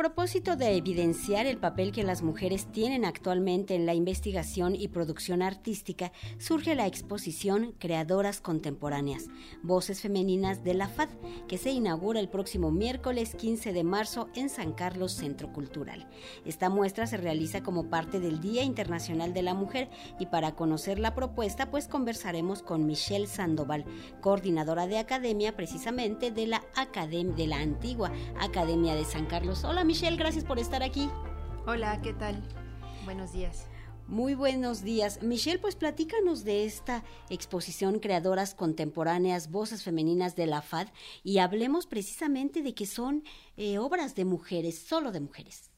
propósito de evidenciar el papel que las mujeres tienen actualmente en la investigación y producción artística, surge la exposición Creadoras Contemporáneas, Voces Femeninas de la FAD, que se inaugura el próximo miércoles 15 de marzo en San Carlos Centro Cultural. Esta muestra se realiza como parte del Día Internacional de la Mujer y para conocer la propuesta, pues conversaremos con Michelle Sandoval, coordinadora de academia precisamente de la Academia de la antigua Academia de San Carlos. Michelle, gracias por estar aquí. Hola, ¿qué tal? Buenos días. Muy buenos días. Michelle, pues platícanos de esta exposición Creadoras Contemporáneas, Voces Femeninas de la FAD y hablemos precisamente de que son eh, obras de mujeres, solo de mujeres.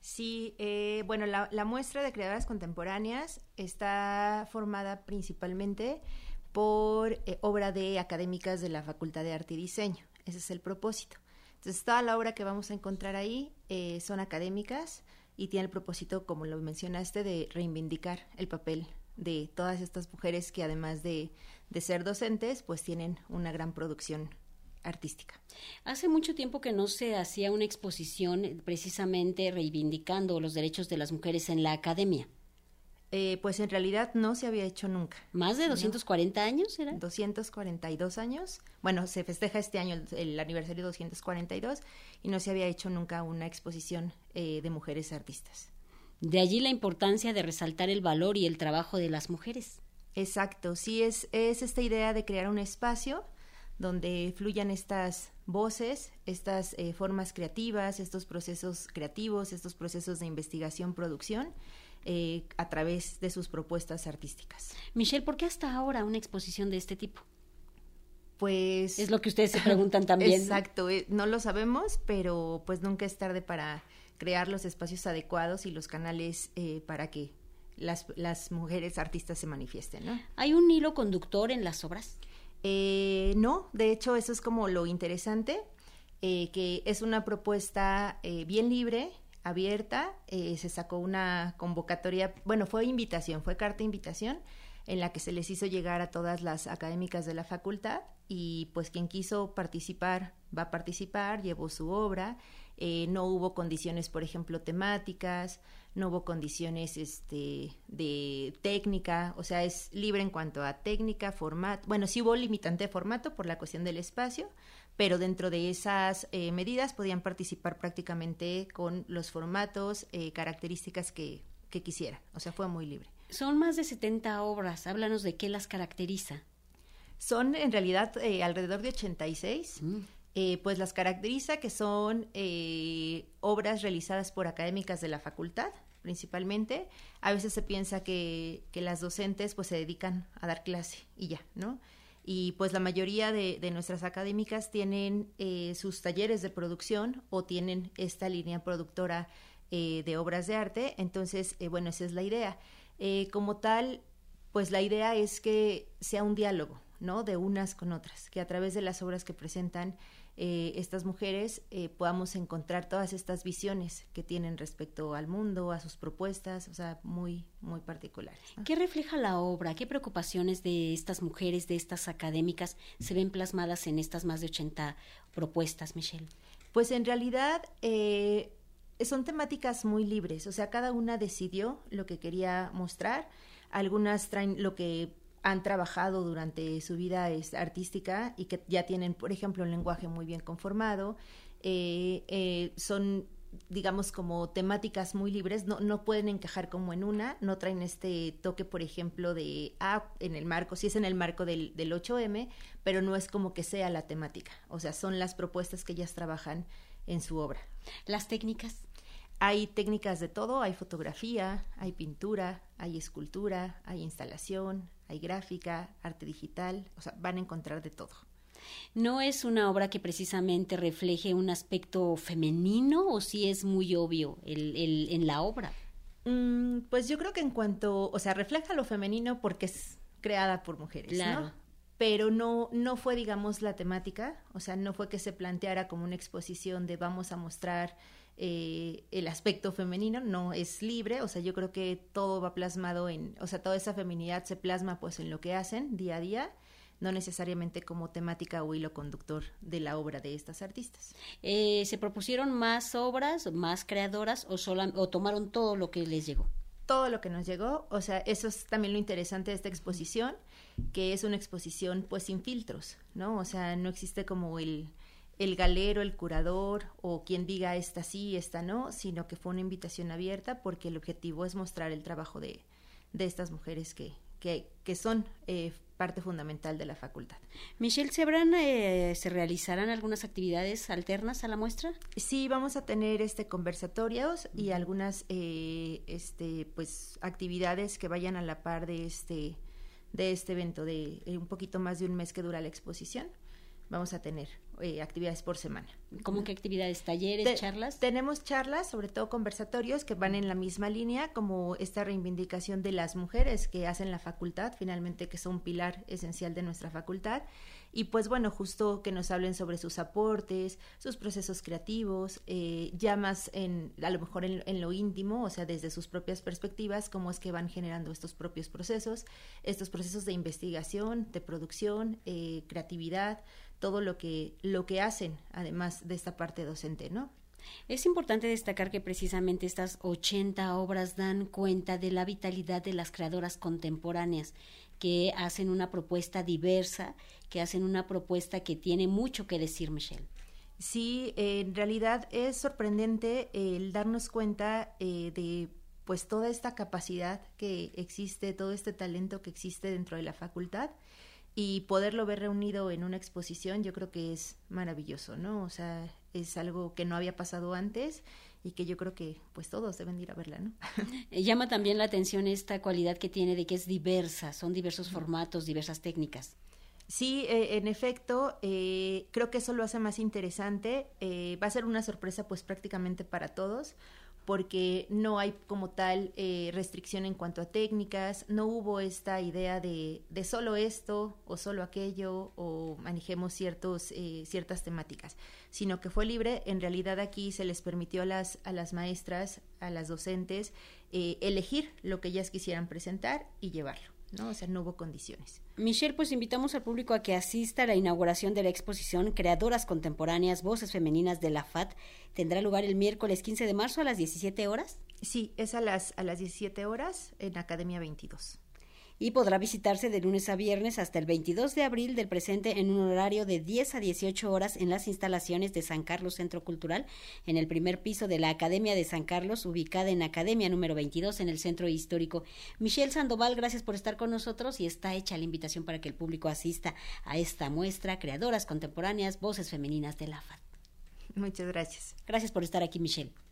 Sí, eh, bueno, la, muestra de creadoras contemporáneas está formada principalmente por eh, obra de académicas de la Facultad de Arte y Diseño. Ese es el propósito. Entonces, toda la obra que vamos a encontrar ahí eh, son académicas y tiene el propósito, como lo mencionaste, de reivindicar el papel de todas estas mujeres que además de, de ser docentes, pues tienen una gran producción artística. Hace mucho tiempo que no se hacía una exposición precisamente reivindicando los derechos de las mujeres en la academia. Eh, pues en realidad no se había hecho nunca. ¿Más de 240 años era? 242 años. Bueno, se festeja este año el, aniversario 242 y no se había hecho nunca una exposición eh, de mujeres artistas. De allí la importancia de resaltar el valor y el trabajo de las mujeres. Exacto, sí es, es esta idea de crear un espacio donde fluyan estas voces, estas eh, formas creativas, estos procesos creativos, estos procesos de investigación, producción, eh, a través de sus propuestas artísticas. Michelle, ¿por qué hasta ahora una exposición de este tipo? Pues es lo que ustedes se preguntan también. Exacto, eh, ¿no? lo sabemos, pero pues nunca es tarde para crear los espacios adecuados y los canales para que las, las mujeres artistas se manifiesten, ¿no? ¿Hay un hilo conductor en las obras? Eh, no, de hecho eso es como lo interesante, eh, que es una propuesta eh, bien libre, abierta, se sacó una convocatoria, bueno, fue invitación, fue carta invitación en la que se les hizo llegar a todas las académicas de la facultad y pues quien quiso participar va a participar, llevó su obra, eh, no hubo condiciones, por ejemplo, temáticas, no hubo condiciones este, de técnica, o sea, es libre en cuanto a técnica, formato, bueno, sí hubo limitante de formato por la cuestión del espacio, pero dentro de esas eh, medidas podían participar prácticamente con los formatos, eh, características que, que quisieran, o sea, fue muy libre. Son más de 70 obras, háblanos de qué las caracteriza. Son en realidad eh, alrededor de 86. Mm. Eh, pues las caracteriza que son eh, obras realizadas por académicas de la facultad, principalmente. A veces se piensa que, que, las docentes pues se dedican a dar clase y ya, ¿no? Y pues la mayoría de, de nuestras académicas tienen sus talleres de producción o tienen esta línea productora de obras de arte. Entonces, bueno, esa es la idea. como tal, pues la idea es que sea un diálogo, ¿no? De unas con otras, que a través de las obras que presentan eh, estas mujeres eh, podamos encontrar todas estas visiones que tienen respecto al mundo, a sus propuestas, o sea, muy, muy particulares. ¿Qué refleja la obra? ¿Qué preocupaciones de estas mujeres, de estas académicas, se ven plasmadas en estas más de 80 propuestas, Michelle? Pues en realidad eh, son temáticas muy libres, o sea, cada una decidió lo que quería mostrar, algunas traen lo que han trabajado durante su vida artística y que ya tienen, por ejemplo, un lenguaje muy bien conformado, eh, eh, son digamos como temáticas muy libres, no, no pueden encajar como en una, no traen este toque, por ejemplo, de, ah, en el marco, sí es en el marco del, del 8M, pero no es como que sea la temática, o sea, son las propuestas que ellas trabajan en su obra. Las técnicas. Hay técnicas de todo, hay fotografía, hay pintura, hay escultura, hay instalación, hay gráfica, arte digital, o sea, van a encontrar de todo. ¿No es una obra que precisamente refleje un aspecto femenino o si es muy obvio el, el, en la obra? Mm, pues yo creo que en cuanto, o sea, refleja lo femenino porque es creada por mujeres, claro. ¿no? pero no, no fue, digamos, la temática, o sea, no fue que se planteara como una exposición de vamos a mostrar eh, el aspecto femenino, no es libre, o sea, yo creo que todo va plasmado en, o sea, toda esa feminidad se plasma pues en lo que hacen día a día, no necesariamente como temática o hilo conductor de la obra de estas artistas. Eh, ¿Se propusieron más obras, más creadoras o, o tomaron todo lo que les llegó? Todo lo que nos llegó, o sea, eso es también lo interesante de esta exposición, que es una exposición pues sin filtros, ¿no? O sea, no existe como el, el galero, el curador o quien diga esta sí, esta no, sino que fue una invitación abierta porque el objetivo es mostrar el trabajo de, de estas mujeres que, que, que son eh, parte fundamental de la facultad. Michelle, ¿se, habrán, eh, ¿se realizarán algunas actividades alternas a la muestra? Sí, vamos a tener este conversatorios y algunas eh, este, pues, actividades que vayan a la par de este, de este evento de un poquito más de un mes que dura la exposición. Vamos a tener eh, actividades por semana. ¿Cómo qué actividades? ¿Talleres, charlas? Tenemos charlas, sobre todo conversatorios, que van en la misma línea, como esta reivindicación de las mujeres que hacen la facultad, finalmente que son un pilar esencial de nuestra facultad. Y pues bueno, justo que nos hablen sobre sus aportes, sus procesos creativos, eh, ya más en, a lo mejor en, lo íntimo, o sea, desde sus propias perspectivas, cómo es que van generando estos propios procesos, estos procesos de investigación, de producción, eh, creatividad, todo lo que, lo que hacen, además de esta parte docente, ¿no? Es importante destacar que precisamente estas 80 obras dan cuenta de la vitalidad de las creadoras contemporáneas, que hacen una propuesta diversa, que hacen una propuesta que tiene mucho que decir, Michelle. Sí, en realidad es sorprendente el darnos cuenta eh, de pues toda esta capacidad que existe, todo este talento que existe dentro de la facultad y poderlo ver reunido en una exposición yo creo que es maravilloso, ¿no? O sea, es algo que no había pasado antes y que yo creo que pues todos deben ir a verla, ¿no? Eh, llama también la atención esta cualidad que tiene de que es diversa, son diversos formatos, diversas técnicas. Sí, eh, en efecto, eh, creo que eso lo hace más interesante. va a ser una sorpresa pues prácticamente para todos porque no hay como tal eh, restricción en cuanto a técnicas, no hubo esta idea de, de solo esto o solo aquello o manejemos ciertos, eh, ciertas temáticas, sino que fue libre. En realidad aquí se les permitió a las, a las maestras, a las docentes, eh, elegir lo que ellas quisieran presentar y llevarlo. ¿No? O sea, no hubo condiciones. Michelle, pues invitamos al público a que asista a la inauguración de la exposición Creadoras Contemporáneas, Voces Femeninas de la FAT. Tendrá lugar el miércoles 15 de marzo a las 17 horas. Sí, es a las, a las 17 horas en Academia 22 y podrá visitarse de lunes a viernes hasta el 22 de abril del presente en un horario de 10 a 18 horas en las instalaciones de San Carlos Centro Cultural, en el primer piso de la Academia de San Carlos, ubicada en Academia número 22 en el Centro Histórico. Michelle Sandoval, gracias por estar con nosotros y está hecha la invitación para que el público asista a esta muestra, Creadoras Contemporáneas, Voces Femeninas de la FAT. Muchas gracias. Gracias por estar aquí, Michelle.